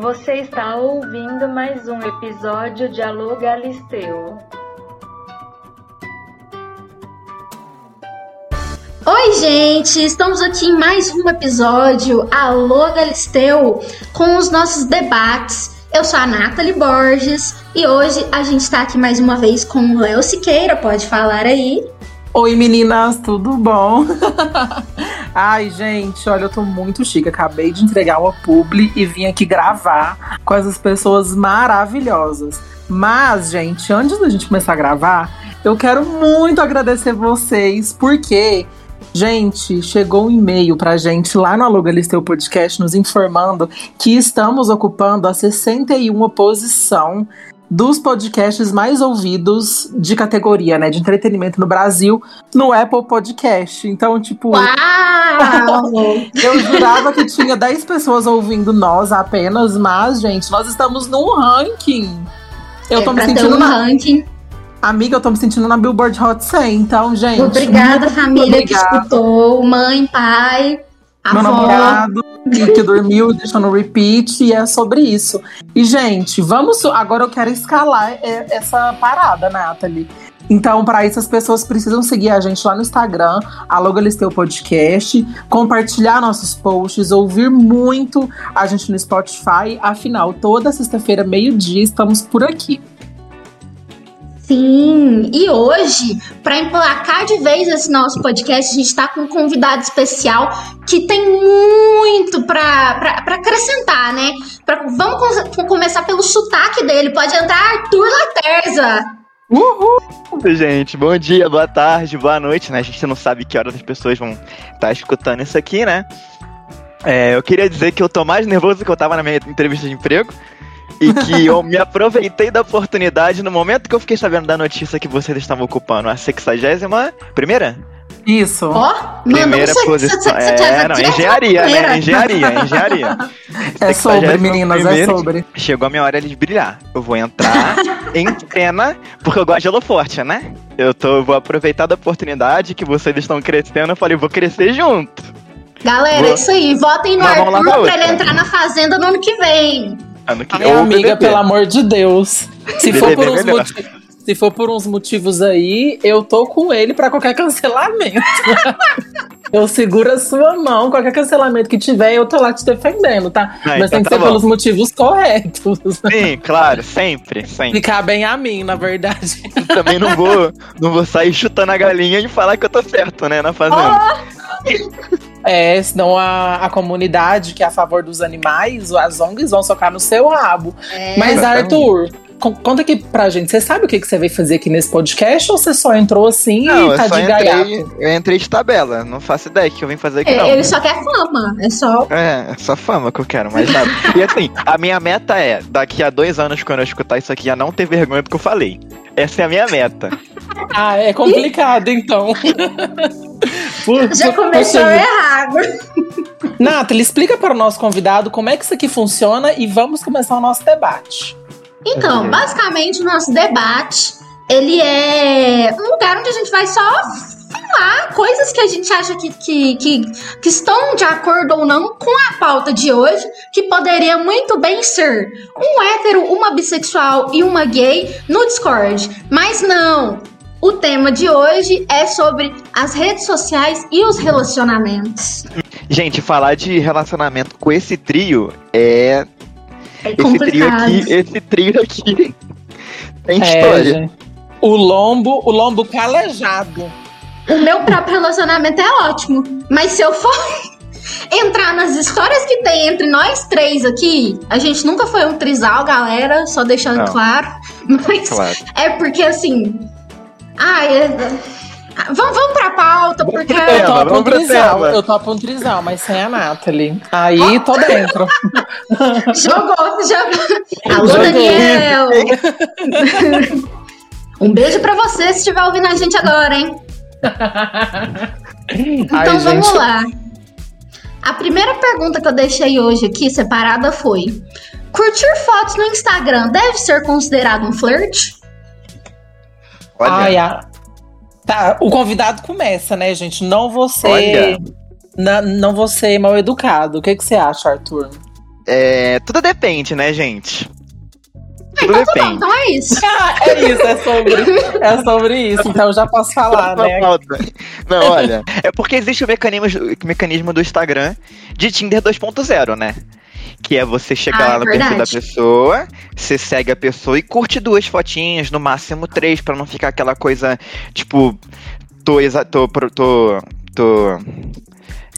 Você está ouvindo mais um episódio de Alô Galisteu. Oi, gente! Estamos aqui em mais um episódio Alô Galisteu com os nossos debates. Eu sou a Nathalie Borges e hoje a gente está aqui mais uma vez com o Léo Siqueira. Pode falar aí. Oi meninas, tudo bom? Ai, gente, olha, eu tô muito chique. Acabei de entregar uma publi e vim aqui gravar com essas pessoas maravilhosas. Mas, gente, antes da gente começar a gravar, eu quero muito agradecer vocês, porque, gente, chegou um e-mail pra gente lá no Aluga Listeu Podcast nos informando que estamos ocupando a 61 posição dos podcasts mais ouvidos de categoria, né, de entretenimento no Brasil, no Apple Podcast. Então, tipo. Uau! eu jurava que tinha 10 pessoas ouvindo nós apenas, mas, gente, nós estamos num ranking. Eu é tô me sentindo um na. ranking. Amiga, eu tô me sentindo na Billboard Hot 100, então, gente. Obrigada, família que obrigada. escutou, mãe, pai, Meu avó. namorado que, dormiu, deixou no repeat, e é sobre isso. E, gente, vamos. Agora eu quero escalar essa parada, Nathalie. Então, para isso, as pessoas precisam seguir a gente lá no Instagram, Aloga Listeu Podcast, compartilhar nossos posts, ouvir muito a gente no Spotify. Afinal, toda sexta-feira, meio-dia, estamos por aqui. Sim, e hoje, para emplacar de vez esse nosso podcast, a gente está com um convidado especial que tem muito para acrescentar, né? Pra- vamos com- começar pelo sotaque dele. Pode entrar Arthur Laterza. Uhul! Gente, bom dia, boa tarde, boa noite, né? A gente não sabe que horas as pessoas vão estar escutando isso aqui, né? É, eu queria dizer que eu tô mais nervoso que eu tava na minha entrevista de emprego e que eu me aproveitei da oportunidade no momento que eu fiquei sabendo da notícia que vocês estavam ocupando a 61 primeira? Isso. Ó, Primeira mandou posição. É, não, engenharia, né? Engenharia, engenharia. É sobre, 61ª meninas, é sobre. Chegou a minha hora de brilhar. Eu vou entrar em cena, porque eu gosto de holoforte, né? Eu tô, eu vou aproveitar da oportunidade que vocês estão crescendo. Eu falei, vou crescer junto. Galera, Boa. é isso aí. Votem no Arthur pra outra. ele entrar na Fazenda no ano que vem. Ano que ou amiga, BBB. pelo amor de Deus. Se for, BBB por uns motivos, se for por uns motivos aí, eu tô com ele pra qualquer cancelamento. eu seguro a sua mão, qualquer cancelamento que tiver, eu tô lá te defendendo, tá? Ah, Mas então tem que tá ser bom. pelos motivos corretos. Sim, claro, sempre, sempre. Ficar bem a mim, na verdade. Também não vou, não vou sair chutando a galinha e falar que eu tô certo, né, na fazenda. É, senão a, a comunidade que é a favor dos animais, as ONGs vão socar no seu rabo. É, Mas, Exatamente. Arthur, conta aqui pra gente. Você sabe o que, que você veio fazer aqui nesse podcast ou você só entrou assim Não, e eu tá só de entrei, gaiato? eu entrei de tabela. Não faço ideia o que eu vim fazer aqui, não. é, ele só quer fama. É só. É, é só fama que eu quero, mais nada. e assim, a minha meta é, daqui a dois anos, quando eu escutar isso aqui, já não ter vergonha do que eu falei. Essa é a minha meta. Ah, é complicado, então. Por- Já começou errado. Nathalie, explica para o nosso convidado como é que isso aqui funciona e vamos começar o nosso debate. Então, Uhum. basicamente, o nosso debate, ele é um lugar onde a gente vai só falar coisas que a gente acha que, que, que, que estão de acordo ou não com a pauta de hoje, que poderia muito bem ser um hétero, uma bissexual e uma gay no Discord. Mas não! O tema de hoje é sobre as redes sociais e os relacionamentos. Gente, falar de relacionamento com esse trio é. É Esse trio aqui, esse trio aqui tem É, história. gente. O lombo, o lombo calejado. O meu próprio relacionamento é ótimo. Mas se eu for entrar nas histórias que tem entre nós três aqui, a gente nunca foi um trisal, galera, só deixando Não. claro. Mas Claro. é porque assim. Ai, é- Vamos, vamos pra pauta, porque. Eu topo um trisal, eu topo um trisal, mas sem a Nathalie. Aí tô dentro. Jogou, jogou. Alô, Jogou. Daniel! um beijo pra você se estiver ouvindo a gente agora, hein? Então Ai, vamos gente. lá. A primeira pergunta que eu deixei hoje aqui, separada, foi: Curtir fotos no Instagram deve ser considerado um flerte? Olha, Ai, a- Tá, o convidado começa, né, gente? Não você. Na- não você mal educado. O que, que você acha, Arthur? é, tudo depende, né, gente? Ah, Tudo então tá bom, depende. então é isso. Ah, é isso, é sobre, é sobre isso. Então eu já posso falar, Não, né? falta. Não, olha. É porque existe o mecanismo, o mecanismo do Instagram de Tinder 2.0, né? Que é você chegar Ah, lá no é perfil da verdade. pessoa, você segue a pessoa e curte duas fotinhas, no máximo três, pra não ficar aquela coisa, tipo, tô, exa tô, tô, tô... termo,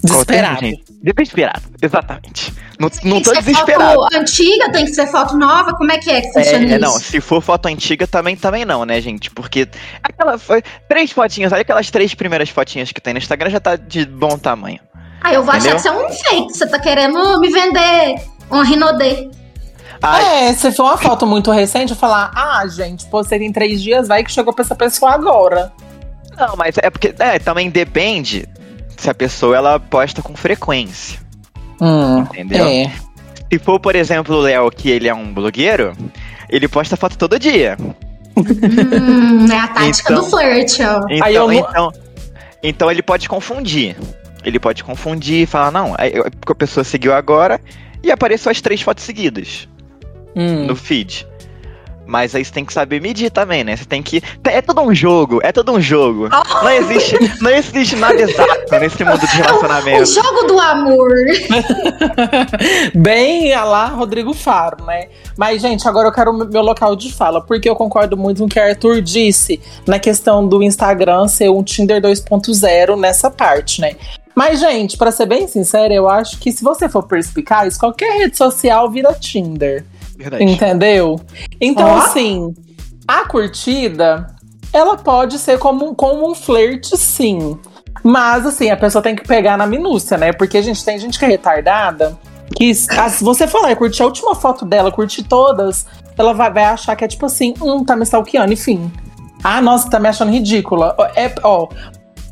Desesperado. gente? Desesperado, exatamente. Não, Tem não tô desesperado. foto antiga, tem que ser foto nova, como é que é que funciona É, isso? é, não, se for foto antiga também, também não, né, gente? Porque aquela foi três fotinhas, olha aquelas três primeiras fotinhas que tem no Instagram já tá de bom tamanho. Ah, eu vou achar Entendeu? que você é um fake, você tá querendo me vender uma Rinodê. Ai, É, se for uma foto muito recente, eu falar, ah, gente, postei tem três dias, vai que chegou pra essa pessoa agora. não, mas é porque é, também depende se a pessoa ela posta com frequência, Hum, entendeu? é. Se for, por exemplo, o Léo, que ele é um blogueiro, ele posta foto todo dia. Hum, é a tática Então- do flirt, ó. Então, Aí eu então, então ele pode confundir. Ele pode confundir e falar, não, porque a pessoa seguiu agora e apareceu as três fotos seguidas. Hum. no feed. Mas aí você tem que saber medir também, né? Você tem que. É todo um jogo, é todo um jogo. Não existe, não existe nada exato nesse mundo de O relacionamento. jogo do amor. Bem a lá Rodrigo Faro, né? Mas, gente, agora eu quero o meu local de fala, porque eu concordo muito com o que o Arthur disse na questão do Instagram ser um Tinder 2.0 nessa parte, né? Mas, gente, pra ser bem sincera, eu acho que se você for perspicaz, qualquer rede social vira Tinder. Verdade. Entendeu? Então, Ó. assim, a curtida, ela pode ser como, como um flerte, sim. Mas, assim, a pessoa tem que pegar na minúcia, né? Porque, gente, tem gente que é retardada. Que ah, se você for lá e curtir a última foto dela, curtir todas, ela vai, vai achar que é tipo assim, hum, tá me stalkeando, enfim. Ah, nossa, tá me achando ridícula. É, ó,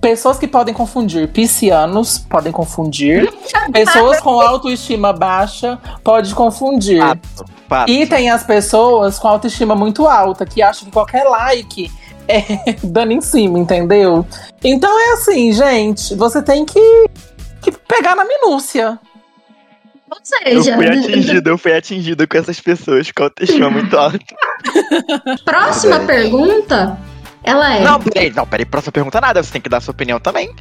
pessoas que podem confundir, piscianos podem confundir. pessoas com autoestima baixa podem confundir. Fato, fato. E tem as pessoas com autoestima muito alta, que acham que qualquer like é dando em cima, entendeu? Então é assim, gente, você tem que, que pegar na minúcia. Ou Eu seja, fui atingido, eu fui atingido com essas pessoas com autoestima muito alta. próxima Tudo pergunta, ela é. Não, peraí, não, peraí, próxima pergunta nada, você tem que dar sua opinião também.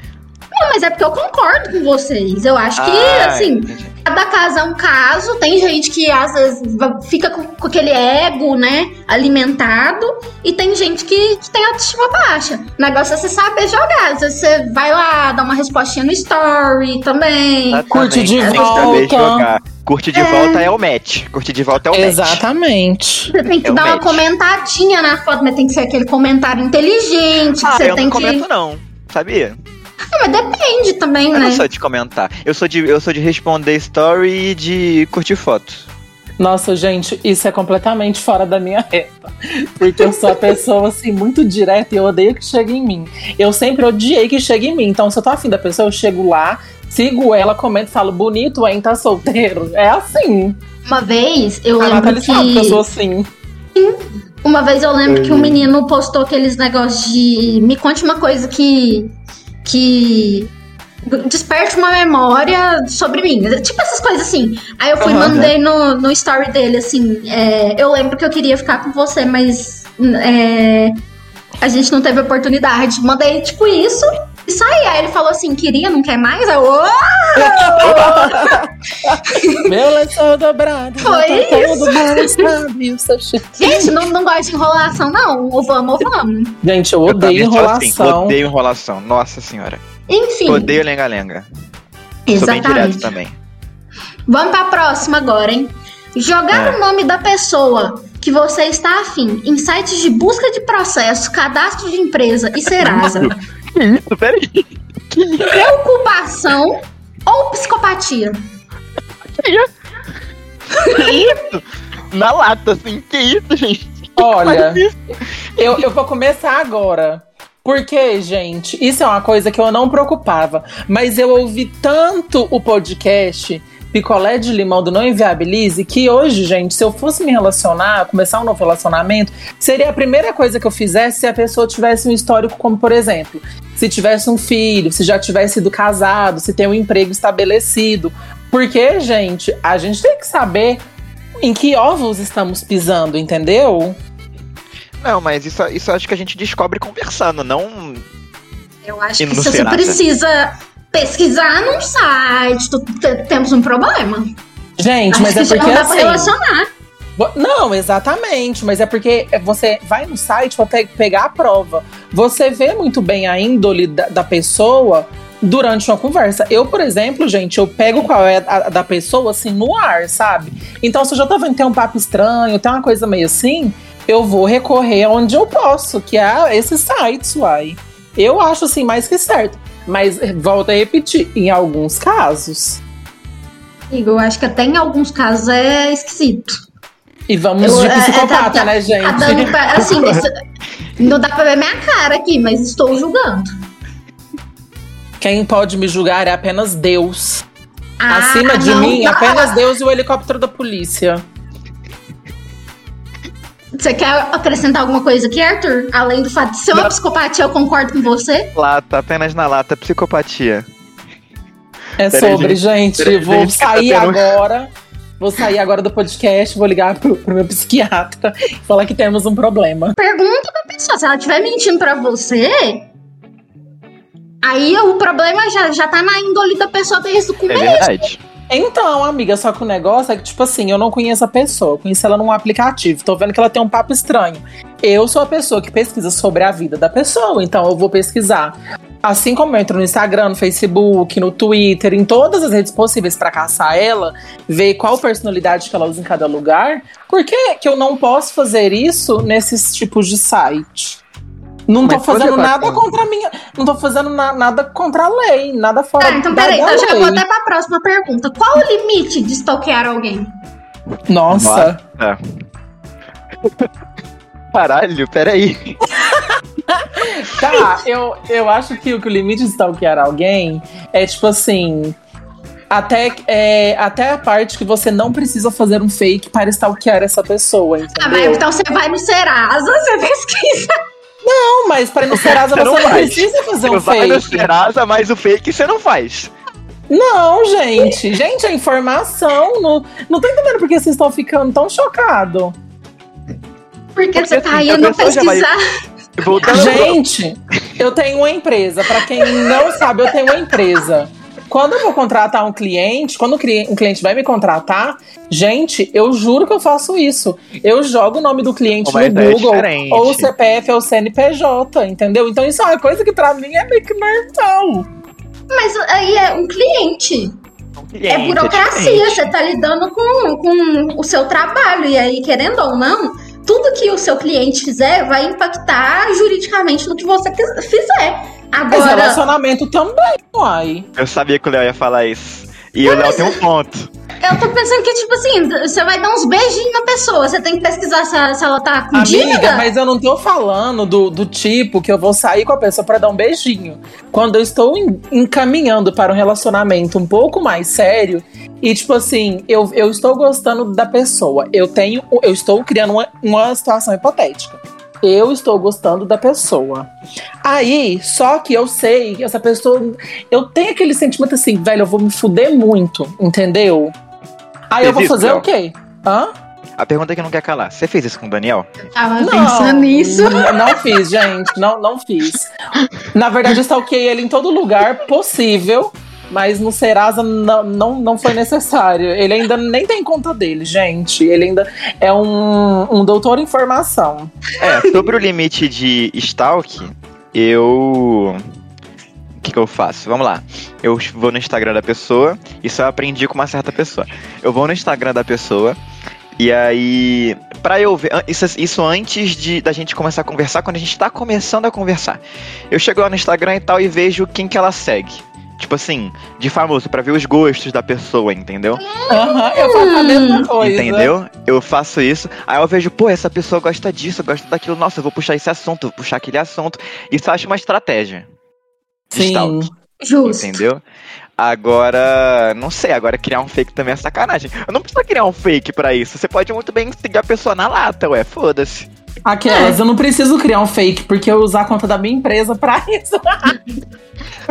Não, mas é porque eu concordo com vocês. Eu acho que, Ah, assim, entendi. cada caso é um caso. Tem gente que às vezes fica com, com aquele ego, né, alimentado. E tem gente que, que tem autoestima baixa. O negócio é você saber jogar. Às vezes você vai lá, dá uma respostinha no story também. Exatamente, Curte de tem que saber volta. jogar. Curte de volta é o match. Curte de volta é o match. Exatamente. Você tem que É dar uma match. comentadinha na foto, mas tem que ser aquele comentário inteligente. que Ah, você eu tem não que. comento não, sabia? Não, mas depende também, Eu né? não sou de comentar. Eu sou de, eu sou de responder story e de curtir foto. Nossa, gente, isso é completamente fora da minha reta. Porque eu sou a pessoa, assim, muito direta e eu odeio que chegue em mim. Eu sempre odiei que chegue em mim. Então, se eu tô afim da pessoa, eu chego lá, sigo ela, comento e falo, bonito, hein, tá solteiro. É assim. Uma vez eu A lembro Nathalie sabe que eu que. sou assim. Uma vez eu lembro que um menino postou aqueles negócios de me conte uma coisa que. Que. desperte uma memória sobre mim. Tipo essas coisas assim. Aí eu fui e Aham. mandei no, no story dele assim. é, eu lembro que eu queria ficar com você, mas. é, a gente não teve oportunidade. Mandei tipo isso. E saí. Aí ele falou assim: queria, não quer mais? Aí eu. Meu lençol dobrado. Foi já tá todo balançado, e o seu cheiro- Gente, não, não gosto de enrolação, não. Ou vamos, ou vamos. Gente, eu Eu odeio também sou assim, enrolação. odeio enrolação. Nossa senhora. Enfim. Odeio lenga-lenga. Sou bem direto Exatamente. também. Vamos pra próxima agora, hein? Jogar É. o nome da pessoa que você está afim em sites de busca de processo, cadastro de empresa e Serasa. Que isso? Peraí. Que isso? Preocupação ou psicopatia? Que isso? Na lata, assim. Que isso, gente? Olha, Mas isso- eu, eu vou começar agora. Porque, gente, isso é uma coisa que eu não preocupava. Mas eu ouvi tanto o podcast Picolé de Limão do Não Inviabilize que hoje, gente, se eu fosse me relacionar, começar um novo relacionamento, seria a primeira coisa que eu fizesse se a pessoa tivesse um histórico, como por exemplo, se tivesse um filho, se já tivesse sido casado, se tem um emprego estabelecido. Porque, gente, a gente tem que saber em que ovos estamos pisando, entendeu? Não, mas isso, isso acho que a gente descobre conversando, não. Eu acho que você precisa pesquisar num site, temos um problema. Gente, Acho mas é porque não dá pra assim. relacionar. Vo- Não, exatamente, mas é porque você vai no site pra pe- pegar a prova. Você vê muito bem a índole da, da pessoa durante uma conversa. Eu, por exemplo, gente, eu pego qual é a, a da pessoa assim no ar, sabe? Então, se eu já tô vendo que tem um papo estranho, tem uma coisa meio assim, eu vou recorrer onde eu posso, que é esses sites, uai. Eu acho assim mais que certo. Mas eh, volto a repetir, em alguns casos. Eu acho que até em alguns casos é esquisito. E vamos Eu- de é, é, psicopata, tá- tá- né, gente? Tá dando pra, assim, não dá pra ver minha cara aqui, mas estou julgando. Quem pode me julgar é apenas Deus. Ah, Acima de não, mim, não. apenas Deus e o helicóptero da polícia. Você quer acrescentar alguma coisa aqui, Arthur? Além do fato de ser uma Não. psicopatia, eu concordo com você. Lata, apenas na lata, psicopatia. É Peraí, sobre, gente. Peraí, vou gente, tá sair tendo- agora. Vou sair agora do podcast, vou ligar pro, pro meu psiquiatra e falar que temos um problema. Pergunta pra pessoa, se ela estiver mentindo pra você, aí o problema já, já tá na índole da pessoa desde o É começo. verdade. Então, amiga, só que o negócio é que, tipo assim, eu não conheço a pessoa, eu conheço ela num aplicativo, tô vendo que ela tem um papo estranho. Eu sou a pessoa que pesquisa sobre a vida da pessoa, então eu vou pesquisar. Assim como eu entro no Instagram, no Facebook, no Twitter, em todas as redes possíveis pra caçar ela, ver qual personalidade que ela usa em cada lugar, por que, que eu não posso fazer isso nesses tipos de site? Não tô Mas fazendo nada contra a minha. Não tô fazendo na- nada contra a lei, nada fora Tá, então da, peraí, da então já vou lei. até pra próxima pergunta. Qual o limite de stalkear alguém? Nossa. É. Caralho, peraí. Tá, eu, eu acho que o, que o limite de stalkear alguém é tipo assim. Até, é, até a parte que você não precisa fazer um fake para stalkear essa pessoa, Ah, mas entendeu? então você vai no Serasa, você pesquisa. Não, mas para ir no Serasa Você você não não precisa fazer Você um vai no fake. Serasa, mas o fake você não faz. Não, gente. Gente, é informação. Não, não tô entendendo por que vocês estão ficando tão chocados. Porque, você assim, tá a indo vai- pesquisar. Pro- Gente, eu tenho uma empresa. Pra quem não sabe, eu tenho uma empresa. Quando eu vou contratar um cliente, quando um cliente vai me contratar, gente, eu juro que eu faço isso. Eu jogo o nome do cliente Mas no é Google, diferente. ou o CPF ou o CNPJ, entendeu? Então isso é uma coisa que pra mim é meio que normal. Mas aí é um cliente. cliente, É burocracia. diferente. você tá lidando com, com o seu trabalho. E aí, querendo ou não, tudo que o seu cliente fizer vai impactar juridicamente no que você quis- fizer. Mas Agora, relacionamento também, uai. Eu sabia que o Léo ia falar isso. E o Léo tem um ponto. eu tô pensando que, tipo assim, você vai dar uns beijinhos na pessoa. Você tem que pesquisar se ela, se ela tá com Amiga, dívida. mas eu não tô falando do, do tipo que eu vou sair com a pessoa pra dar um beijinho. Quando eu estou en- encaminhando para um relacionamento um pouco mais sério e, tipo assim, eu, eu estou gostando da pessoa. Eu tenho. Eu estou criando uma, uma situação hipotética. Eu estou gostando da pessoa. Aí, só que eu sei que essa pessoa. Eu tenho aquele sentimento assim, velho, eu vou me fuder muito, entendeu? Aí eu vou fazer Léo? o quê? Hã? A pergunta é que não quer calar. Você fez isso com o Daniel? Tava pensando nisso. Não fiz, gente. Não, não fiz. Na verdade, eu stalkeei ele em todo lugar possível. Mas no Serasa não, não, não foi necessário. Ele ainda nem tem conta dele, gente. Ele ainda é um, um doutor em formação. É, sobre o limite de stalk, eu. O que, que eu faço? Vamos lá. Eu vou no Instagram da pessoa, isso eu aprendi com uma certa pessoa. Eu vou no Instagram da pessoa, e aí. Pra eu ver. Isso, isso antes de, da gente começar a conversar, quando a gente tá começando a conversar. Eu chego lá no Instagram e tal e vejo quem que ela segue. Tipo assim, de famoso, pra ver os gostos da pessoa, entendeu? Aham, eu faço a mesma coisa. Entendeu? Eu faço isso. Aí eu vejo, pô, essa pessoa gosta disso, gosta daquilo. Nossa, eu vou puxar esse assunto, vou puxar aquele assunto. Isso eu acho uma estratégia. De Sim. stalk, Justo. entendeu? Agora, não sei, agora criar um fake também é sacanagem. Eu não preciso criar um fake pra isso. Você pode muito bem seguir a pessoa na lata, ué, foda-se. Aquelas, eu não preciso criar um fake, porque eu usar a conta da minha empresa pra isso.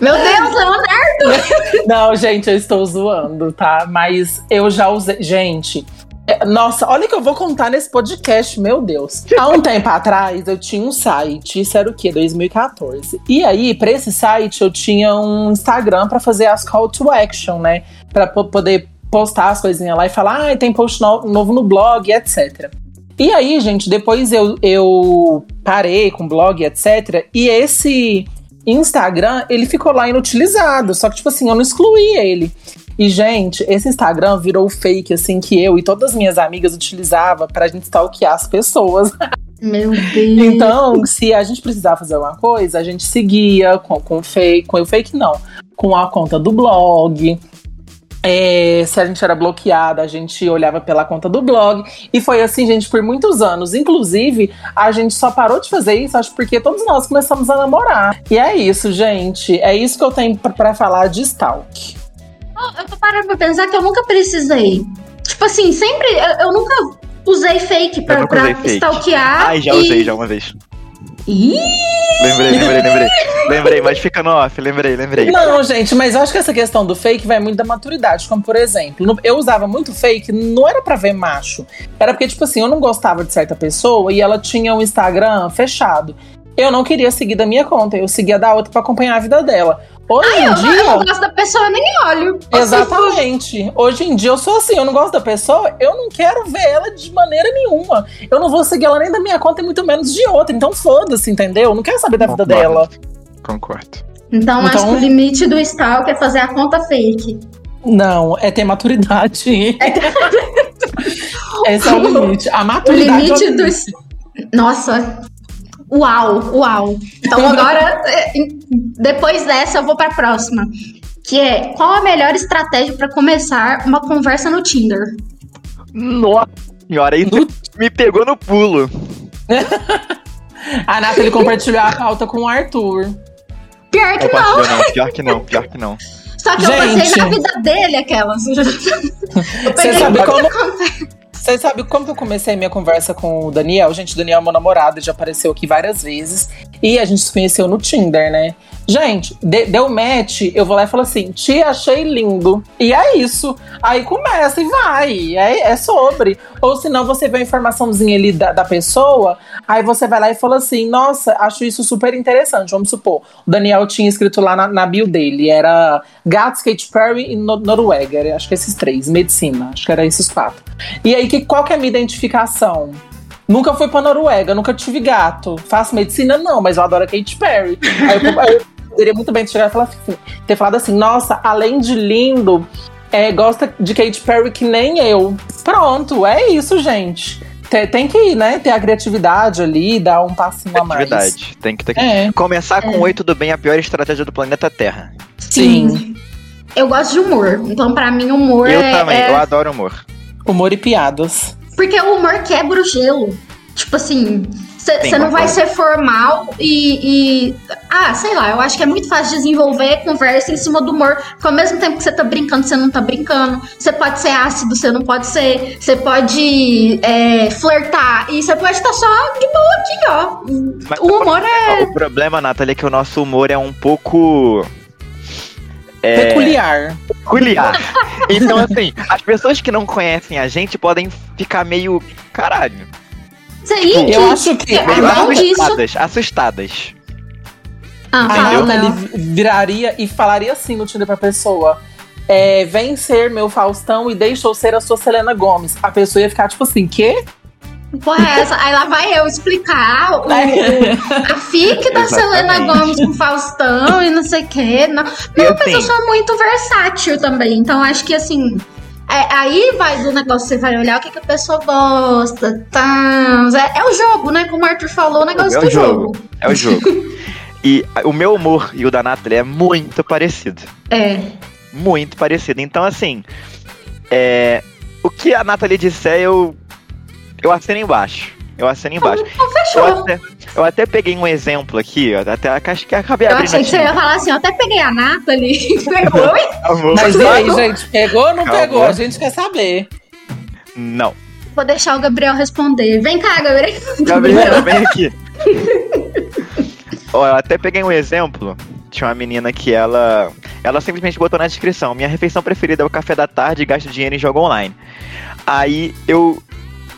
Meu Deus, Leonardo! Não, gente, eu estou zoando, tá? Mas eu já usei. Gente. é, Nossa, olha o que eu vou contar nesse podcast, meu Deus. Há um tempo atrás eu tinha um site, isso era o quê? 2014. E aí, pra esse site, eu tinha um Instagram pra fazer as call to action, né? Pra po- poder postar as coisinhas lá e falar, ah, tem post no- novo no blog, etc. E aí, gente, depois eu, eu parei com o blog, etc. E esse Instagram, ele ficou lá inutilizado. Só que, tipo assim, eu não excluí ele. E, gente, esse Instagram virou fake, assim, que eu e todas as minhas amigas utilizava pra gente stalkear as pessoas. Meu Deus. Então, se a gente precisava fazer alguma coisa, a gente seguia com, com o fake, com o fake não, com a conta do blog. É, se a gente era bloqueada, a gente olhava pela conta do blog. E foi assim, gente, por muitos anos. Inclusive, a gente só parou de fazer isso, acho porque todos nós começamos a namorar. E é isso, gente. É isso que eu tenho pra- pra falar de stalk. Eu tô parando pra pensar que eu nunca precisei. Tipo assim, sempre. Eu, eu nunca usei fake pra, pra fake. stalkear. Ai, já e- usei já uma vez. Ih, Lembrei, lembrei, lembrei. lembrei, mas fica no off, lembrei, lembrei. Não, gente, mas eu acho que essa questão do fake vai muito da maturidade. Como, por exemplo, eu usava muito fake, não era pra ver macho. Era porque, tipo assim, eu não gostava de certa pessoa e ela tinha um Instagram fechado. Eu não queria seguir da minha conta, eu seguia da outra pra acompanhar a vida dela. Hoje em eu, dia. eu não gosto da pessoa, eu nem olho. Exatamente. Hoje em dia eu sou assim, eu não gosto da pessoa, eu não quero ver ela de maneira nenhuma. Eu não vou seguir ela nem da minha conta e muito menos de outra. Então foda-se, entendeu? Eu não quero saber da vida Concordo. dela. Concordo. Então, acho Então- que o limite do stalk é fazer a conta fake. Não, é ter maturidade. Esse é o limite. A O maturidade. limite é o do. Nossa. Uau, uau. Então agora, é, depois dessa, eu vou pra próxima. Que é, qual a melhor estratégia pra começar uma conversa no Tinder? Nossa senhora, aí No- me pegou no pulo. A Nathalie compartilhou a pauta com o Arthur. Pior que não. Não, pior que não, pior que não. Só que eu Gente. passei na vida dele aquelas. Eu Você sabe como. Você sabe como que eu comecei minha conversa com o Daniel? Gente, o Daniel é meu namorado, já apareceu aqui várias vezes. E a gente se conheceu no Tinder, né? Gente, de- deu match, eu vou lá e falo assim: te achei lindo. E é isso. Aí começa e vai. É, é sobre. Ou senão você vê a informaçãozinha ali da, da pessoa, aí você vai lá e fala assim: nossa, acho isso super interessante. Vamos supor, o Daniel tinha escrito lá na, na bio dele: era Gats, Katy Perry e no, Noruega. Era, acho que esses três, medicina. Acho que era esses quatro. E aí, que, qual que é a minha identificação? Nunca fui pra Noruega, nunca tive gato. Faço medicina? Não, mas eu adoro a Katy Perry. Aí eu, aí eu poderia muito bem chegar e falar assim, ter falado assim, nossa, além de lindo, é, gosta de Katy Perry que nem eu. Pronto, é isso, gente. Tem, tem que ir, né? Ter a criatividade ali, dar um passinho a mais. Atividade. Tem que ter que. É, Começar com É. oi, tudo bem, a pior estratégia do planeta Terra. sim. Eu gosto de humor. Então, pra mim, humor eu é. também, é- eu adoro humor. Humor e piadas. Porque o humor quebra o gelo. Tipo assim, você não vai ser formal e, e- Ah, sei lá, eu acho que é muito fácil desenvolver conversa em cima do humor. Porque ao mesmo tempo que você tá brincando, você não tá brincando. Você pode ser ácido, você não pode ser. Você pode é, flertar. E você pode estar só de boa aqui, ó. Mas O humor é. O problema, Nathalie, é que o nosso humor é um pouco. É, Peculiar. peculiar. Então, assim, as pessoas que não conhecem a gente podem ficar meio. Caralho. Seguinte, Eu acho que. É, Meio além disso- assustadas. Assustadas. Ah, A Nathalie não. viraria e falaria assim no Tinder pra pessoa. É, vem ser meu Faustão e deixa eu ser a sua Selena Gomes. A pessoa ia ficar tipo assim, quê? Porra, é essa? Aí lá vai eu explicar o, o- a fic da. Selena Gomes com Faustão e não sei o quê. Não, não mas eu sou muito versátil também. Então acho que assim. é- aí vai do negócio, você vai olhar o que, que a pessoa gosta. Tá, é, é o jogo, né? Como o Arthur falou, o negócio É o do jogo. jogo. é o jogo. E o meu humor e o da Nathalie é muito parecido. É. Muito parecido. Então, assim. É, o que a Nathalie disser, eu. Eu assino embaixo. Eu assino embaixo. Então Eu fechou. até, eu até peguei um exemplo aqui, ó, até acho que acabei Eu abrindo achei que você ia falar assim, eu até peguei a Nathalie. Pegou, hein? Mas e aí, gente? Pegou ou não Calma. pegou? A gente quer saber. Não. Vou deixar o Gabriel responder. Vem cá, Gabriel. Gabriela, vem aqui. Ó, eu até peguei um exemplo. Tinha uma menina que ela. Ela simplesmente botou na descrição: minha refeição preferida é o café da tarde e gasto dinheiro em jogo online. Aí eu.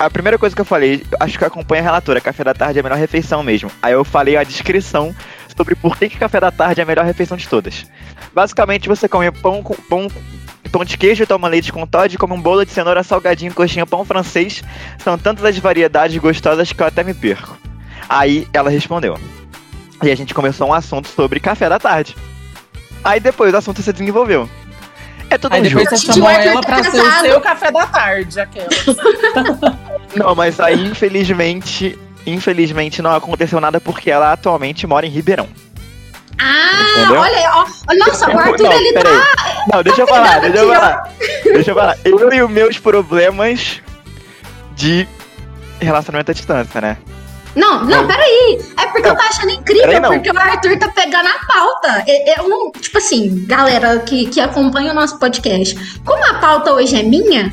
A primeira coisa que eu falei, acho que acompanha a relatora, café da tarde é a melhor refeição mesmo. Aí eu falei a descrição sobre por que, que café da tarde é a melhor refeição de todas. Basicamente, você come pão com pão, pão de queijo, toma leite com Todd, come um bolo de cenoura, salgadinho, coxinha, pão francês. São tantas as variedades gostosas que eu até me perco. Aí ela respondeu. E a gente começou um assunto sobre café da tarde. Aí depois o assunto se desenvolveu. É tudo Aí um depois jogo. você chamou ela pra ser o seu café da tarde, aquela. Não, mas aí infelizmente, infelizmente não aconteceu nada porque ela atualmente mora em Ribeirão. Ah, Entendeu? olha, ó. Nossa, o Arthur, não, ele peraí. tá. Não, deixa eu falar, deixa eu falar. Deixa eu falar. Eu e os meus problemas de relacionamento à distância, né? Não, não, Não. peraí. É porque eu tô achando incrível, não. porque o Arthur tá pegando a pauta. Eu, eu não. Tipo assim, galera que, que acompanha o nosso podcast, como a pauta hoje é minha.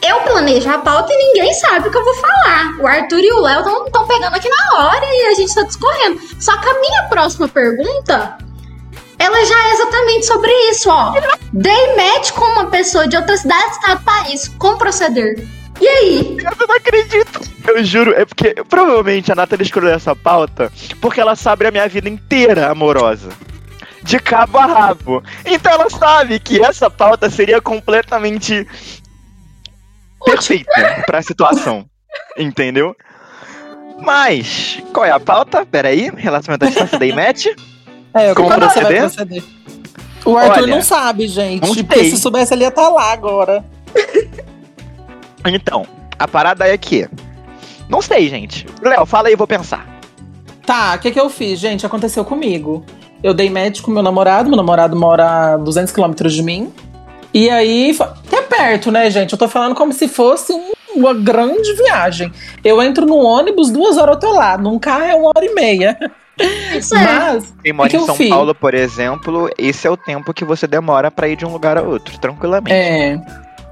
Eu planejo a pauta e ninguém sabe o que eu vou falar. O Arthur e o Léo estão pegando aqui na hora e a gente tá discorrendo. Só que a minha próxima pergunta, ela já é exatamente sobre isso, ó. Dei match com uma pessoa de outra cidade, estado, país. Como proceder? E aí? Eu não acredito. Eu juro, é porque provavelmente a Nathalie escolheu essa pauta porque ela sabe a minha vida inteira amorosa. De cabo a rabo. Então ela sabe que essa pauta seria completamente perfeita pra situação. Entendeu? Mas, qual é a pauta? Peraí, relacionamento à distância da match. É, Como proceder? proceder? O Arthur Olha, não sabe, gente. não Porque se soubesse, ele ia estar lá agora. Então, a parada é que. Não sei, gente. Léo, fala aí, eu vou pensar. Tá, o que, que eu fiz, gente? Aconteceu comigo. Eu dei match com meu namorado, meu namorado mora a 200 quilômetros de mim. E aí, perto, né, gente? Eu tô falando como se fosse um- uma grande viagem. Eu entro no ônibus, duas horas eu tô lá. Num carro é uma hora e meia. Isso é. Mas, Quem mora que em São fiz? Paulo, por exemplo, esse é o tempo que você demora pra ir de um lugar a outro, tranquilamente. é.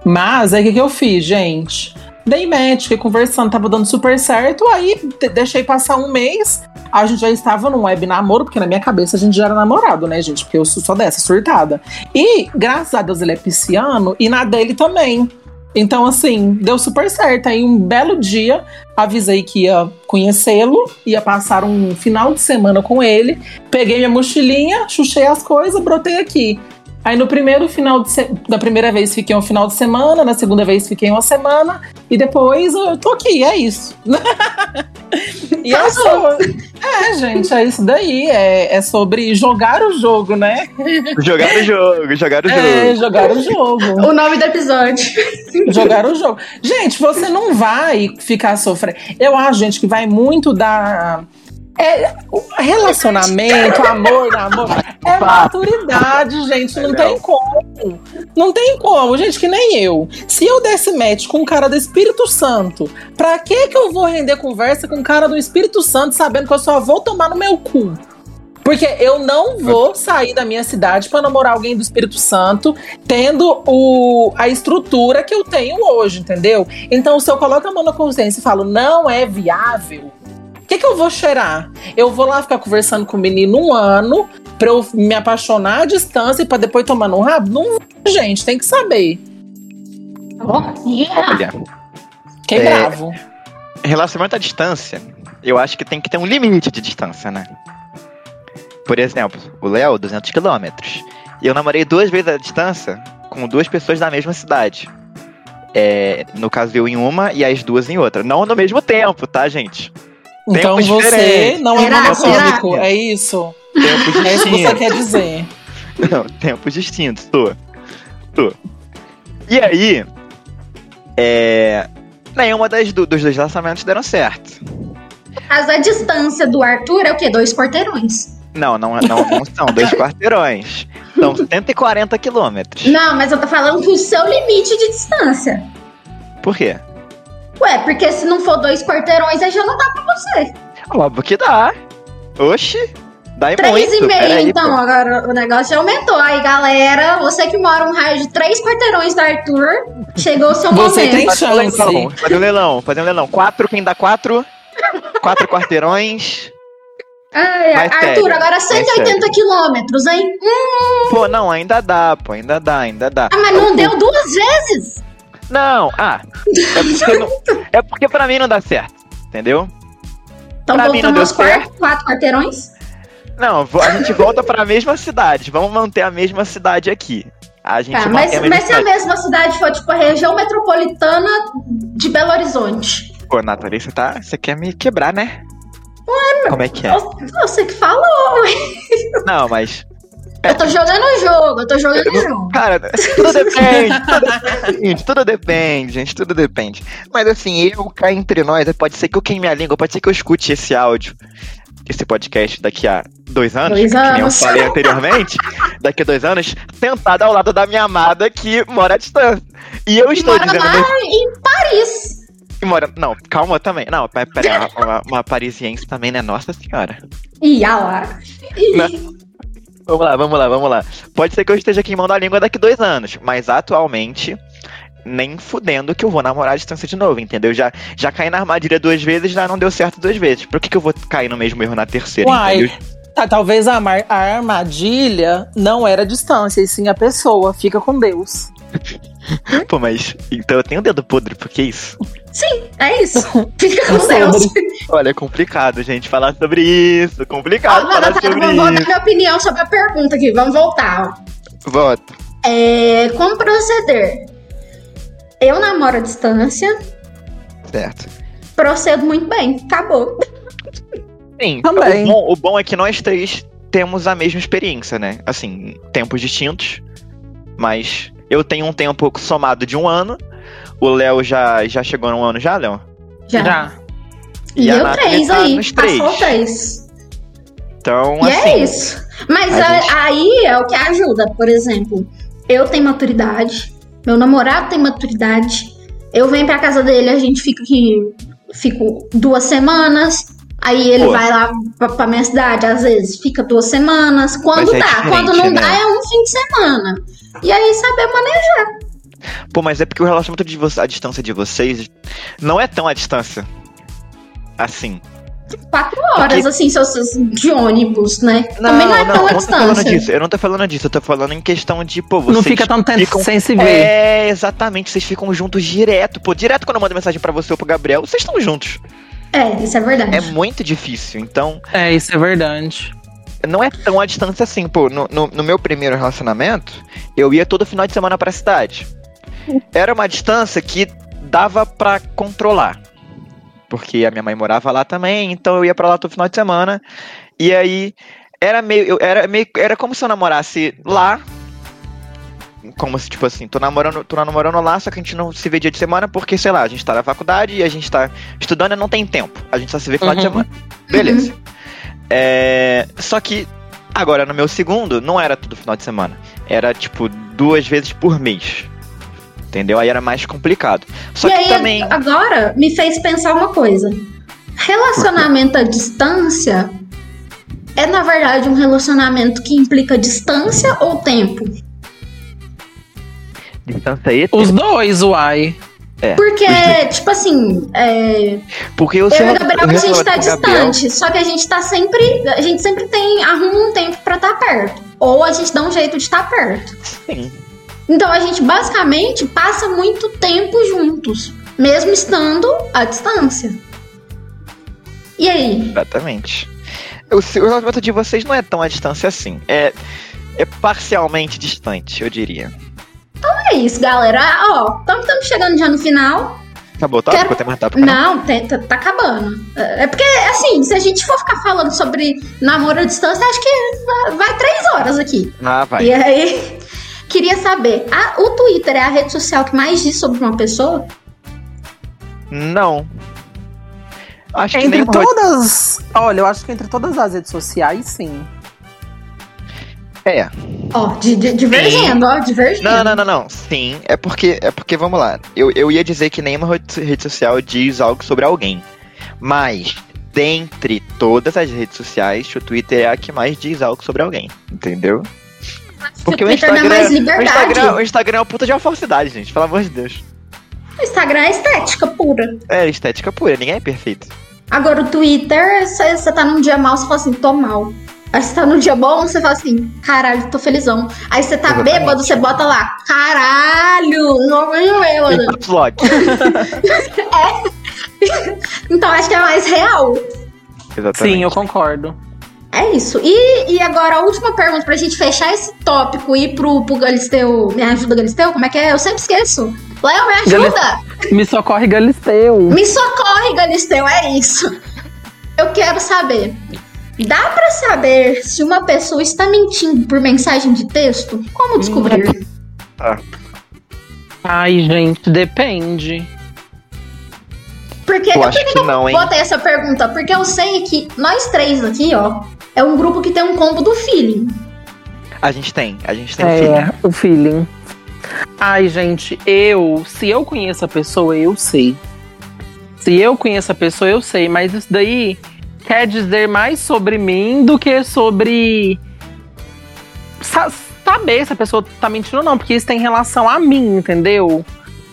Mas aí o que, que eu fiz, gente? Dei match, fiquei conversando, tava dando super certo. Aí de- deixei passar um mês. A gente já estava num web namoro, porque na minha cabeça a gente já era namorado, né, gente? Porque eu sou só dessa, surtada. E, graças a Deus, ele é pisciano e na dele também. Então, assim, deu super certo. Aí, um belo dia, avisei que ia conhecê-lo, ia passar um final de semana com ele. Peguei minha mochilinha, chuchei as coisas, brotei aqui. Aí no primeiro final de se... da primeira vez fiquei um final de semana, na segunda vez fiquei uma semana e depois eu tô aqui, é isso. e é, só... é, gente, é isso daí. É, é sobre jogar o jogo, né? Jogar o jogo, jogar o É, jogo. jogar o jogo. O nome do episódio. jogar o jogo. Gente, você não vai ficar sofrendo. Eu acho, gente, que vai muito da. É, o relacionamento, amor, amor, é maturidade, gente. Não tem como. Não tem como, gente, que nem eu. Se eu desse match com um cara do Espírito Santo, pra que que eu vou render conversa com um cara do Espírito Santo sabendo que eu só vou tomar no meu cu? Porque eu não vou sair da minha cidade pra namorar alguém do Espírito Santo, tendo o, a estrutura que eu tenho hoje, entendeu? Então, se eu coloco a mão na consciência e falo, não é viável, que, que eu vou cheirar? Eu vou lá ficar conversando com o menino um ano pra eu me apaixonar à distância e pra depois tomar no rabo? Não, vou, gente, tem que saber. Olha, Fiquei É. bravo. relacionamento à distância, eu acho que tem que ter um limite de distância, né? Por exemplo, o Léo, 200 quilômetros. E eu namorei duas vezes à distância com duas pessoas da mesma cidade. É, no caso, eu em uma e as duas em outra. Não no mesmo tempo, tá, gente? Então Tempos você diferentes. não é Será? é isso? Tempos É isso que você quer dizer. Não, tempos distintos, tô. Tô. E aí, é. Nenhuma das, do- dos dois relacionamentos deram certo. Mas a distância do Arthur é o quê? Dois quarteirões. Não, não, não, não são dois quarteirões. São 140 quilômetros. Não, mas eu tô falando que o seu limite de distância. Por quê? Ué, porque se não for dois quarteirões, aí já não dá pra você. Óbvio que dá. Oxi, dá e Três muito. e meio, Peraí, então. pô. Agora o negócio já aumentou. Aí, galera, você que mora um raio de três quarteirões do Arthur, chegou o seu Você momento. tem Fazer um chance. leilão, fazer um leilão, fazer um leilão. Quatro, quem dá quatro? Quatro quarteirões. Ai, Arthur, sério, agora mas 180 quilômetros, hein? Pô, não, ainda dá, pô, ainda dá, ainda dá. Ah, mas não deu duas vezes? Não, ah, é porque, não, é porque pra mim não dá certo, entendeu? Então Pra mim não deu quatro, quarteirões? Não, a gente volta pra mesma cidade, vamos manter a mesma cidade aqui. A gente Tá, mas, a mas se a mesma cidade for tipo a região metropolitana de Belo Horizonte. Pô, Nathalie, você tá, você quer me quebrar, né? Como é que é? Você que falou. Não, mas Eu tô jogando o jogo, eu tô jogando o jogo. Cara, tudo depende, tudo depende, tudo depende, gente, tudo depende. Mas assim, eu cá entre nós, pode ser que eu queime a língua, pode ser que eu escute esse áudio, esse podcast daqui a dois anos, Dois que nem eu anos. falei anteriormente, daqui a dois anos, sentado ao lado da minha amada que mora à distância. E eu estou Mora dizendo lá nesse- em Paris. que mora. Não, calma também. Não, pera, pera uma, uma parisiense também, né? Nossa senhora. E a lá. Não. Vamos lá, vamos lá, vamos lá. Pode ser que eu esteja queimando a língua daqui dois anos, mas atualmente, nem fudendo que eu vou namorar à distância de novo, entendeu? Já, já caí na armadilha duas vezes, já não deu certo duas vezes. Por que, que eu vou cair no mesmo erro na terceira, Uai. entendeu? Tá, talvez a, a armadilha não era a distância, e sim a pessoa. Fica com Deus. Pô, mas. Então eu tenho dedo podre, por que isso? É isso. Fica É com. Deus. Olha, é complicado, gente, falar sobre isso. Ó, Complicado não, falar Natália, sobre vamos voltar isso. minha opinião sobre a pergunta aqui. Vamos voltar. ó. Voto. É, como proceder? Eu namoro à distância, Certo. procedo muito bem. Acabou. Sim, Também. O, bom, o bom é que nós três temos a mesma experiência, né? Assim, tempos distintos, mas eu tenho um tempo somado de um ano. O Léo já, já chegou num ano já, Léo? Já. Já. E, E eu Nathalie três tá aí. nos três. Passou três. Então, E assim. é isso. Mas a a- gente- aí é o que ajuda. Por exemplo, eu tenho maturidade, meu namorado tem maturidade. Eu venho pra casa dele, a gente fica aqui, fico duas semanas. Aí ele Pô. vai lá pra, pra minha cidade, às vezes fica duas semanas. Quando é dá, diferente, quando não né? dá, é um fim de semana. E aí saber manejar. Pô, mas é porque o relacionamento de vocês, a distância de vocês, não é tão à distância. Assim. Quatro horas, Porque- assim, se vocês de ônibus, né? Também não é tão não tô falando distância. disso. Eu não tô falando disso. Eu tô falando em questão de, pô, vocês não fica tão tempo ficam sem se ver. É, exatamente. Vocês ficam juntos direto. Pô, direto quando eu mando mensagem pra você ou pro Gabriel, vocês estão juntos. É, isso é verdade. É muito difícil. Então, É, isso é verdade. não é tão à distância assim. Pô, no, no, no meu primeiro relacionamento, eu ia todo final de semana pra cidade. Era uma distância que dava pra controlar. Porque a minha mãe morava lá também, então eu ia pra lá todo final de semana. E aí, era meio. eu- era, meio era como se eu namorasse lá. Como se, tipo assim, tô namorando, tô namorando lá, só que a gente não se vê dia de semana porque, sei lá, a gente tá na faculdade e a gente tá estudando e não tem tempo. A gente só se vê final de Uhum. semana. Beleza. É, só que agora no meu segundo não era todo final de semana. Era tipo duas vezes por mês. Entendeu? Aí era mais complicado. Só e que aí, também. agora, me fez pensar uma coisa. Relacionamento à distância é, na verdade, um relacionamento que implica distância ou tempo? Distância e Os dois, uai. Porque, tipo assim, é, Porque eu eu e o Gabriel, a gente tá distante, só que a gente tá sempre. A gente sempre tem. arruma um tempo pra estar perto. Ou a gente dá um jeito de estar perto. Sim. Então a gente basicamente passa muito tempo juntos, mesmo estando à distância. E aí? Exatamente. O relacionamento de vocês não é tão à distância assim. É, é parcialmente distante, eu diria. É isso, galera. Ó, estamos chegando já no final. Acabou, tá? Quero- Ficou até mais rápido. Não, tem- tá, tá acabando. É é porque, assim, se a gente for ficar falando sobre namoro à distância, acho que vai- três horas aqui. Ah, vai. E aí, queria saber: a- o Twitter é a rede social que mais diz sobre uma pessoa? Não. Acho que Entre nem todas. Olha, eu acho que entre todas as redes sociais, sim. É. Ó, di- di- divergendo, ó, divergendo. Não, não, não, não. Sim, é porque, é porque vamos lá. Eu, eu ia dizer que nenhuma rede social diz algo sobre alguém. Mas, dentre todas as redes sociais, o Twitter é a que mais diz algo sobre alguém. Entendeu? Porque o Twitter dá Instagram, mais o liberdade. Instagram, o Instagram é uma puta de uma falsidade, gente. Pelo amor de Deus. O Instagram é estética pura. É estética pura, ninguém é perfeito. Agora, o Twitter, você você tá num dia mal, você fala assim, tô mal. Aí você tá num dia bom, você fala assim, caralho, tô felizão. Aí você tá Exatamente. bêbado, você bota lá, caralho, não é caps lock. Então acho que é mais real. Exatamente. Sim, eu concordo. É isso. E, e agora a última pergunta pra gente fechar esse tópico e ir pro, pro Galisteu. Me ajuda, Galisteu? Como é que é? Eu sempre esqueço. Léo, me ajuda! Me socorre Galisteu. Me socorre, Galisteu, é isso. Eu quero saber. Dá pra saber se uma pessoa está mentindo por mensagem de texto? Como descobrir? Ai, gente, depende. Porque Eu eu, acho por que não, hein? botei essa pergunta? Porque eu sei que nós três aqui, ó, é um grupo que tem um combo do feeling. A gente tem, a gente tem um filho. É, o feeling. Ai, gente, eu, se eu conheço a pessoa, eu sei. Se eu conheço a pessoa, eu sei, mas isso daí quer dizer mais sobre mim do que sobre sa- saber se a pessoa tá mentindo ou não, porque isso tem relação a mim, entendeu?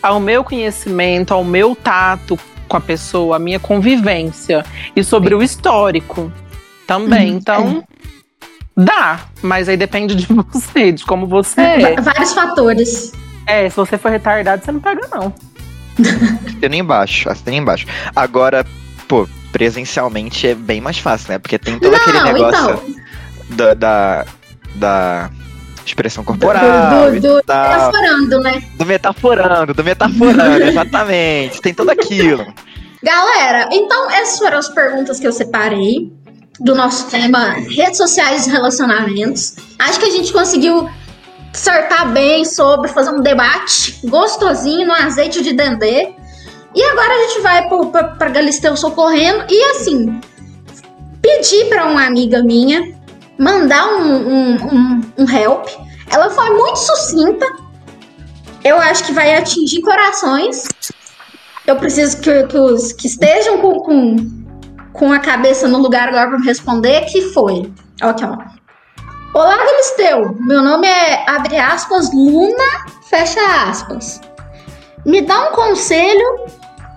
Ao meu conhecimento, ao meu tato com a pessoa, a minha convivência e sobre o histórico também. Uhum, então, dá, mas aí depende de você, de como você é. Va- Vários fatores. É, se você for retardado, você não pega, não. Assina embaixo, assina embaixo. Agora, pô, presencialmente é bem mais fácil, né? Porque tem todo Não, aquele negócio então. da, da, da expressão Do, corporal do, do, tal. metaforando, né? Do metaforando, do metaforando, exatamente. Tem tudo aquilo. Galera, então essas foram as perguntas que eu separei do nosso tema redes sociais e relacionamentos. Acho que a gente conseguiu acertar bem sobre fazer um debate gostosinho no azeite de dendê. E agora a gente vai pro, pra, pra Galisteu socorrendo e assim pedir pra uma amiga minha mandar um, um, um, um help. Ela foi muito sucinta. Eu acho que vai atingir corações. Eu preciso que, que os que estejam com, com, com a cabeça no lugar agora para me responder, que foi. Aqui, ó. Olá, Galisteu. Meu nome é, abre aspas, Luna, fecha aspas. Me dá um conselho.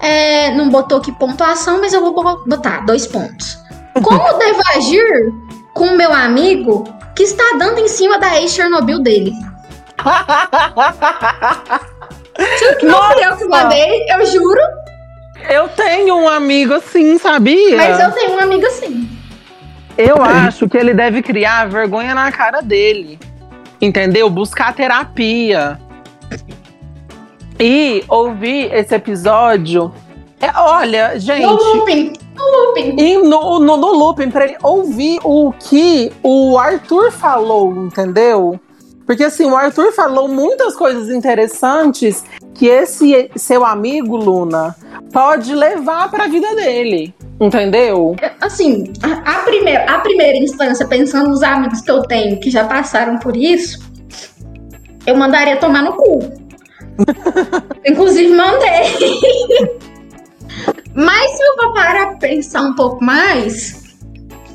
É, não botou aqui pontuação, mas eu vou bo- botar dois pontos. Como devo agir com meu amigo que está dando em cima da ex-Chernobyl dele? Não fui eu que mandei, eu juro. Eu tenho um amigo assim, sabia? Mas eu tenho um amigo assim. Eu acho que ele deve criar vergonha na cara dele. Entendeu? Buscar terapia. E ouvir esse episódio. É, olha, gente. No looping. No looping. E no, no, no looping, pra ele ouvir o que o Arthur falou, entendeu? Porque assim, o Arthur falou muitas coisas interessantes que esse seu amigo, Luna, pode levar pra vida dele. Entendeu? Assim, a, a primeira, a primeira instância, pensando nos amigos que eu tenho que já passaram por isso, eu mandaria tomar no cu. Inclusive, mandei. Mas se eu vou parar pra pensar um pouco mais.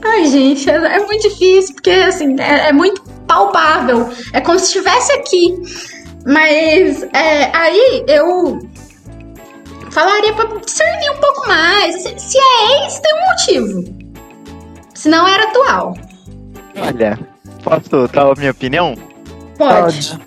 Ai, gente, é, é muito difícil, porque assim, é, é muito palpável. É como se estivesse aqui. Mas é, aí eu falaria pra discernir um pouco mais. Se, se é ex, tem um motivo. Se não era atual. Olha, posso dar a minha opinião? Pode.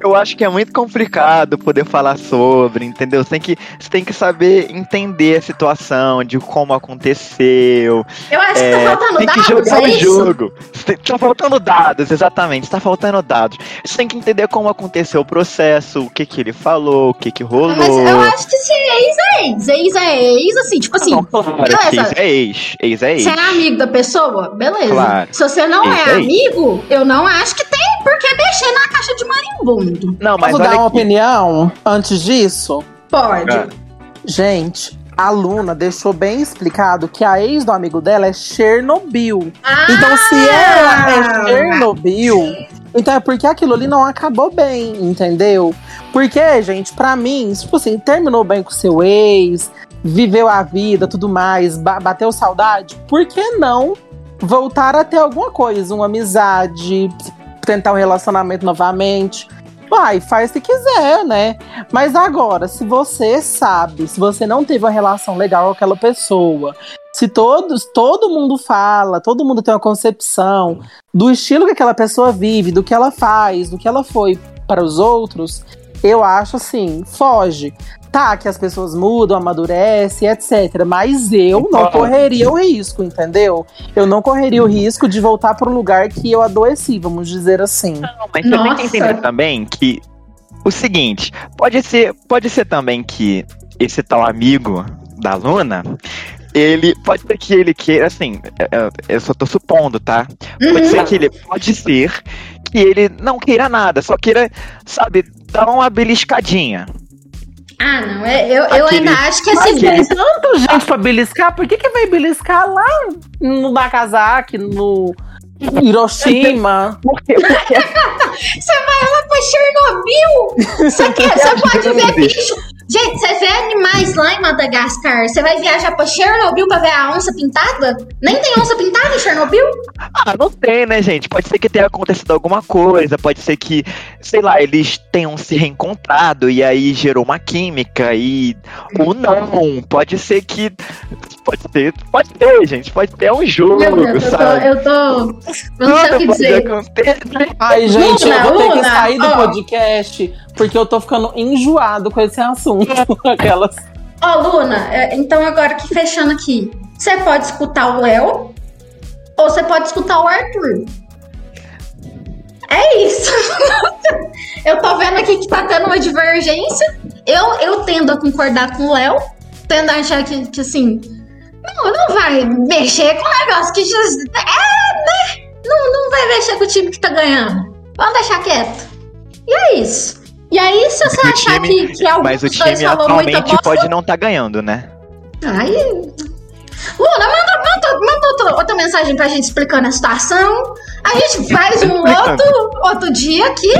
Eu acho que é muito complicado poder falar sobre, entendeu? Você tem que, você tem que saber entender a situação, de como aconteceu. Eu acho que É, tá faltando tem que dados, jogar é o jogo. Tem- Tá faltando dados, exatamente. Tá faltando dados. Você tem que entender como aconteceu o processo, o que que ele falou, o que que rolou. Mas eu acho que se é ex, é ex. Ex é ex, assim, tipo assim. Não, claro, beleza. que ex é ex. Ex é ex. Você é amigo da pessoa? Beleza. Claro. Se você não Ex é é amigo, eu não acho que tem por que mexer na caixa de marimbondo. Não, mas Posso dar uma aqui. opinião antes disso? Pode. Ah. Gente, a Luna deixou bem explicado que a ex do amigo dela é Chernobyl. Ah, Então, se ela é Chernobyl, então é porque aquilo ali não acabou bem, entendeu? Porque, gente, pra mim, tipo assim, terminou bem com seu ex, viveu a vida, tudo mais, ba- bateu saudade, por que não voltar a ter alguma coisa, uma amizade, tentar um relacionamento novamente? Vai, faz se quiser, né? Mas agora, se você sabe, se você não teve uma relação legal com aquela pessoa, Se todos, todo mundo fala, todo mundo tem uma concepção do estilo que aquela pessoa vive, do que ela faz, do que ela foi para os outros, eu acho assim, foge. Tá, que as pessoas mudam, amadurecem, etc. Mas eu não correria o risco, entendeu? Eu não correria o risco de voltar para um lugar que eu adoeci, vamos dizer assim. Não, mas você tem Nossa. que entender também que o seguinte, pode ser, pode ser também que esse tal amigo da Luna, ele pode ser que ele queira, assim, é, é, eu só tô supondo, tá? Pode ser que ele pode ser que ele não queira nada, só queira, sabe, dar uma beliscadinha. Ah, não. é- Eu, eu Aquele- ainda acho que Mas esse. tem tanta gente pra beliscar, por que, que vai beliscar lá no Nagasaki, no Hiroshima? Porque, porque Você vai lá pra Chernobyl! Você, quer, você pode ver bicho. Gente, você vê animais lá em Madagascar. Você vai viajar pra Chernobyl pra ver a onça pintada? Nem tem onça pintada em Chernobyl? Ah, não tem, né, gente? Pode ser que tenha acontecido alguma coisa, pode ser que, sei lá, eles tenham se reencontrado e aí gerou uma química e. Ou não, pode ser que. Pode ser, pode ter, gente, pode ter um jogo, Meu Deus, eu tô. sabe? Eu, tô, eu não sei o que dizer. acontecer. Ai, gente, Luna, eu vou ter que Luna, sair do ó. podcast porque eu tô ficando enjoado com esse assunto. Aquelas. Ó, Luna, é, então agora que fechando aqui, você pode escutar o Léo ou você pode escutar o Arthur. É isso. eu tô vendo aqui que tá tendo uma divergência. Eu, eu tendo a concordar com o Léo, tendo a achar que, que assim, não, não vai mexer com o negócio que já. É, né? Não, não vai mexer com o time que tá ganhando. Vamos deixar quieto. E é isso. E aí, se você O achar time- que, que algum Mas o time atualmente pode não estar ganhando, né? Ai. Luna, manda, manda, manda outra, outra mensagem pra gente explicando a situação. A gente faz um outro, outro dia aqui.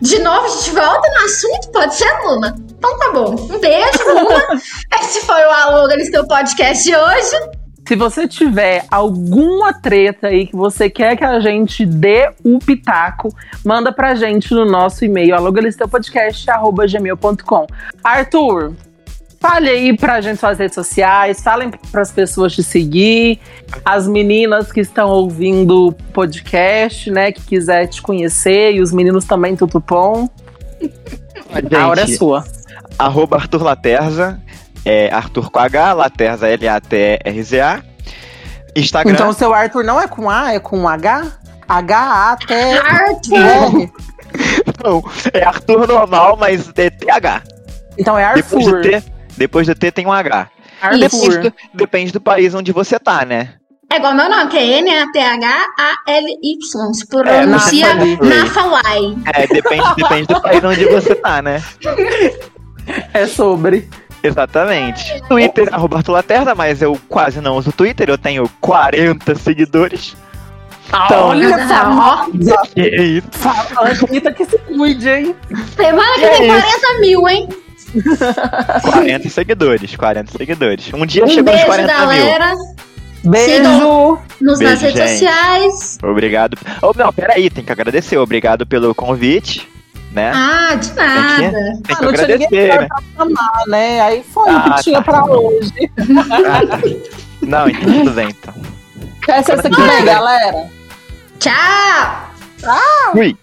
De novo, a gente volta no assunto, pode ser, Luna? Então tá bom. Um beijo, Luna. Esse foi o Alô Galisteu Podcast de hoje. Se você tiver alguma treta aí que você quer que a gente dê o pitaco, manda pra gente no nosso e-mail alogalisteupodcast.gmail.com Arthur, fale aí pra gente suas redes sociais, falem pras pessoas te seguir, as meninas que estão ouvindo o podcast, né, que quiser te conhecer, e os meninos também, tudo bom. a hora é sua. arroba Arthur Laterza, é Arthur com H, Laterza L-A-T-R-Z-A. Instagram. Então o seu Arthur não é com A, é com H? H-A-T-R. Arthur. Não, é Arthur normal, mas é TH. Então é Depois Arthur. do T, depois do T tem um H. Depois Arthur. do- depende do país onde você tá, né? É igual meu nome, que é N-A-T-H-A-L-Y. Se pronuncia É, na na Hawaii. É, depende, depende do país onde você tá, né? É sobre. Exatamente. Twitter, arroba Arthur Laterza, mas eu quase não uso Twitter, eu tenho 40 seguidores. Então, Olha, famosa. Que isso? Fa- Anitta que se cuide, hein? Semana que É tem isso. 40 mil, hein? 40 seguidores, 40 seguidores. Um dia Um chegou nos beijo, 40 galera. Beijo. Nos nas Beijo, redes gente. sociais. mil. Obrigado. Oh, não, peraí, tem que agradecer. Obrigado pelo convite, né? Ah, de nada. Tem Ah, que não tinha ninguém agradecer, né? pra amar, né? Aí foi o Ah, que tinha tá. pra hoje. Não, então tudo bem, então. Até sexta que vem, galera. Tchau! Fui!